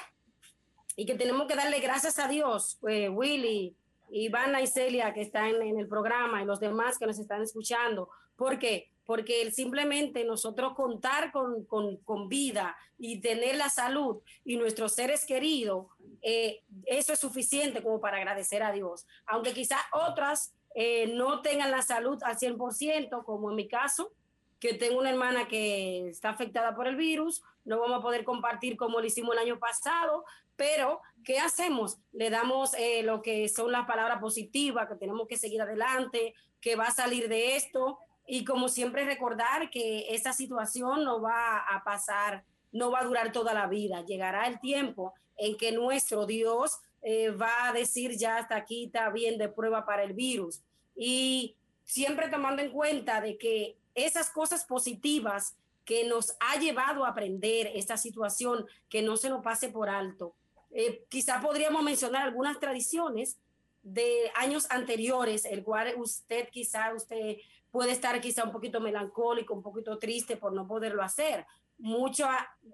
y que tenemos que darle gracias a Dios, eh, Willy, Ivana y Celia que están en el programa y los demás que nos están escuchando. ¿Por Porque simplemente nosotros contar con, con, vida y tener la salud y nuestros seres queridos, eh, eso es suficiente como para agradecer a Dios. Aunque quizás otras eh, no tengan la salud al 100%, como en mi caso, que tengo una hermana que está afectada por el virus, no vamos a poder compartir como lo hicimos el año pasado, pero ¿qué hacemos? Le damos eh, lo que son las palabras positivas, que tenemos que seguir adelante, que va a salir de esto y como siempre recordar que esta situación no va a pasar, no va a durar toda la vida, llegará el tiempo en que nuestro Dios eh, va a decir ya hasta aquí está bien de prueba para el virus y siempre tomando en cuenta de que esas cosas positivas que nos ha llevado a aprender esta situación, que no se nos pase por alto. Eh, quizá podríamos mencionar algunas tradiciones de años anteriores, el cual usted quizá usted puede estar quizá un poquito melancólico, un poquito triste por no poderlo hacer. Mucho,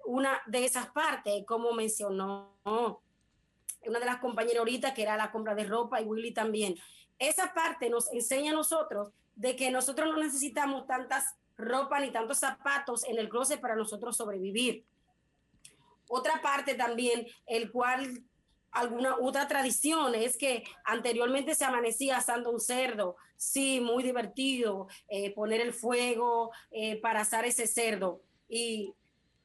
una de esas partes, como mencionó una de las compañeras ahorita, que era la compra de ropa y Willy también. Esa parte nos enseña a nosotros de que nosotros no necesitamos tantas ropa ni tantos zapatos en el closet para nosotros sobrevivir. Otra parte también, el cual alguna otra tradición es que anteriormente se amanecía asando un cerdo, sí, muy divertido, eh, poner el fuego eh, para asar ese cerdo. Y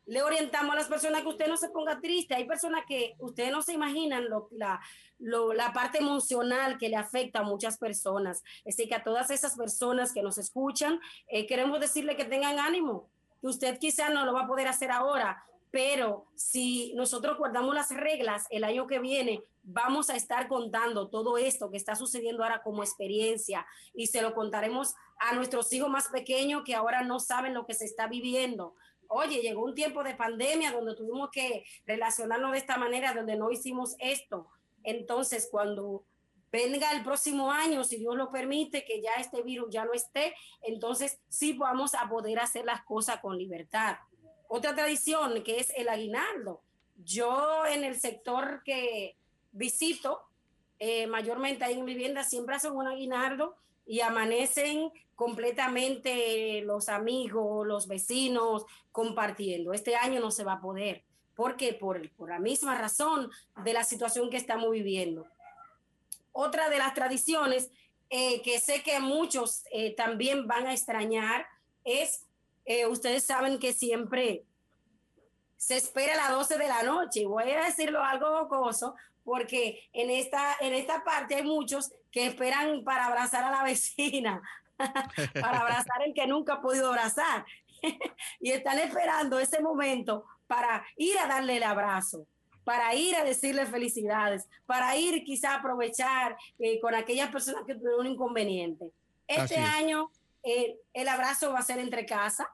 le orientamos a las personas que usted no se ponga triste. Hay personas que ustedes no se imaginan lo, la, la parte emocional que le afecta a muchas personas. Así que a todas esas personas que nos escuchan, eh, queremos decirle que tengan ánimo, que usted quizá no lo va a poder hacer ahora, pero si nosotros guardamos las reglas el año que viene, vamos a estar contando todo esto que está sucediendo ahora como experiencia y se lo contaremos a nuestros hijos más pequeños que ahora no saben lo que se está viviendo oye, llegó un tiempo de pandemia donde tuvimos que relacionarnos de esta manera, donde no hicimos esto. Entonces, cuando venga el próximo año, si Dios lo permite, que ya este virus ya no esté, entonces sí vamos a poder hacer las cosas con libertad. Otra tradición que es el aguinaldo. Yo en el sector que visito, eh, mayormente ahí en vivienda, siempre hacen un aguinaldo y amanecen completamente los amigos, los vecinos compartiendo. Este año no se va a poder. ¿Por qué? Por, por la misma razón de la situación que estamos viviendo. Otra de las tradiciones eh, que sé que muchos eh, también van a extrañar es, eh, ustedes saben que siempre se espera a las 12 de la noche. Voy a decirlo algo gozoso porque en esta, en esta parte hay muchos que esperan para abrazar a la (laughs) vecina, (laughs) para abrazar el que nunca ha podido abrazar. (laughs) y están esperando ese momento para ir a darle el abrazo, para ir a decirle felicidades, para ir quizá a aprovechar eh, con aquellas personas que tuvieron un inconveniente. Este año eh, el abrazo va a ser entre casa,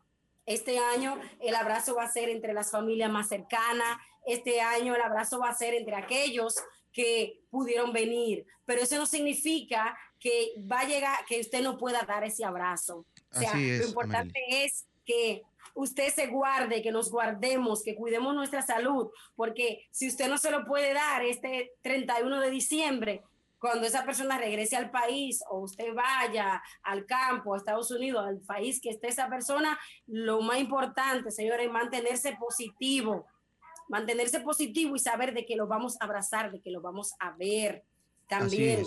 este año el abrazo va a ser entre las familias más cercanas, este año el abrazo va a ser entre aquellos que pudieron venir, pero eso no significa que va a llegar, que usted no pueda dar ese abrazo. O sea, lo importante es que usted se guarde, que nos guardemos, que cuidemos nuestra salud, porque si usted no se lo puede dar este 31 de diciembre, cuando esa persona regrese al país o usted vaya al campo, a Estados Unidos, al país que esté esa persona, lo más importante, señores, es mantenerse positivo, mantenerse positivo y saber de que lo vamos a abrazar, de que lo vamos a ver también.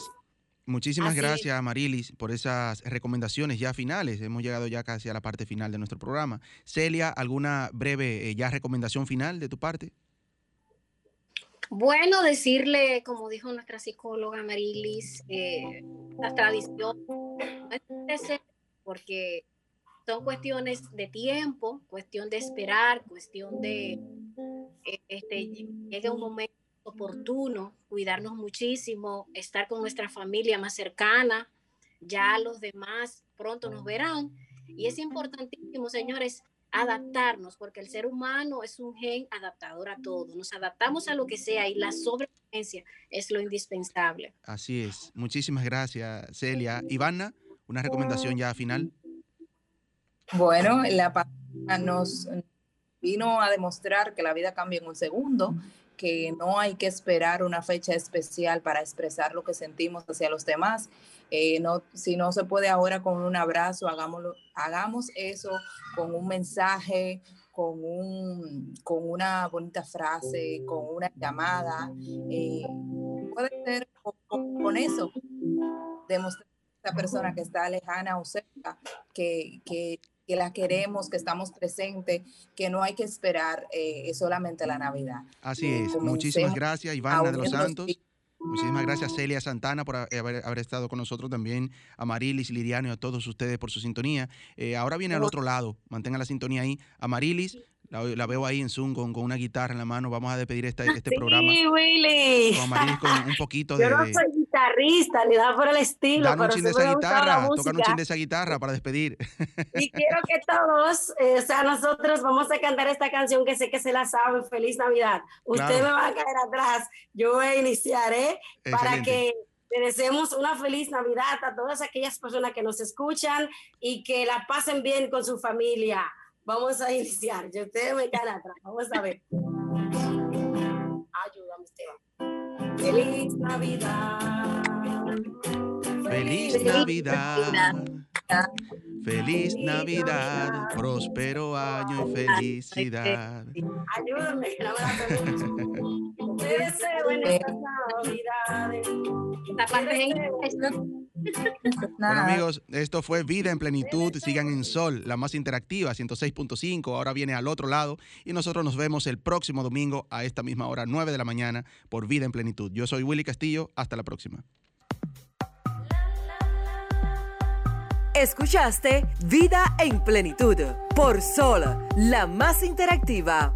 Muchísimas gracias, Marilis, por esas recomendaciones ya finales. Hemos llegado ya casi a la parte final de nuestro programa. Celia, ¿alguna breve eh, ya recomendación final de tu parte? Bueno, decirle, como dijo nuestra psicóloga Marilis, eh, la tradición, porque son cuestiones de tiempo, cuestión de esperar, cuestión de e, este, llegue un momento oportuno, cuidarnos muchísimo, estar con nuestra familia más cercana, ya los demás pronto nos verán. Y es importantísimo, señores, adaptarnos, porque el ser humano es un gen adaptador a todo. Nos adaptamos a lo que sea y la sobrevivencia es lo indispensable. Así es. Muchísimas gracias, Celia. Ivana, una recomendación ya final. Bueno, la pandemia nos vino a demostrar que la vida cambia en un segundo, que no hay que esperar una fecha especial para expresar lo que sentimos hacia los demás. Eh, no, si no se puede ahora con un abrazo, hagámoslo, hagamos eso con un mensaje, con, un, con una bonita frase, con una llamada. Eh, puede ser con, con eso, demostrar a esa persona que está lejana o cerca, que, que que la queremos, que estamos presentes, que no hay que esperar eh, solamente la Navidad. Así es. Muchísimas gracias, Ivana de los Santos. Muchísimas gracias, Celia Santana, por haber, haber, estado con nosotros también, a Marilis, Liriano y a todos ustedes por su sintonía. Eh, ahora viene al otro lado, mantengan la sintonía ahí. A Marilis, la, veo ahí en Zoom con, con, una guitarra en la mano. Vamos a despedir este, este sí, programa. Willy. Con Marilis con un poquito (laughs) de. Yo no soy guitarrista ni nada por el estilo. Dame un chin de esa la guitarra, tocan un chin de esa guitarra para despedir. Y quiero que todos, eh, o sea, nosotros vamos a cantar esta canción que sé que se la saben. Feliz Navidad. Ustedes Claro. me van a caer atrás. Yo voy a iniciar, ¿eh? Para que le deseemos una feliz Navidad a todas aquellas personas que nos escuchan y que la pasen bien con su familia. Vamos a iniciar. Yo ustedes me caen atrás. Vamos a ver. Ayúdame, Esteban. Feliz Navidad. Feliz Navidad. Feliz Navidad. Próspero año y felicidad. Ayúdame, no me la. Te deseo en estas Navidades. La parte (laughs) Bueno amigos, esto fue Vida en Plenitud. Sigan en Sol, la más interactiva, 106.5. Ahora viene al otro lado y nosotros nos vemos el próximo domingo a esta misma hora, 9 de la mañana, por Vida en Plenitud. Yo soy Willy Castillo. Hasta la próxima. Escuchaste Vida en Plenitud por Sol, la más interactiva.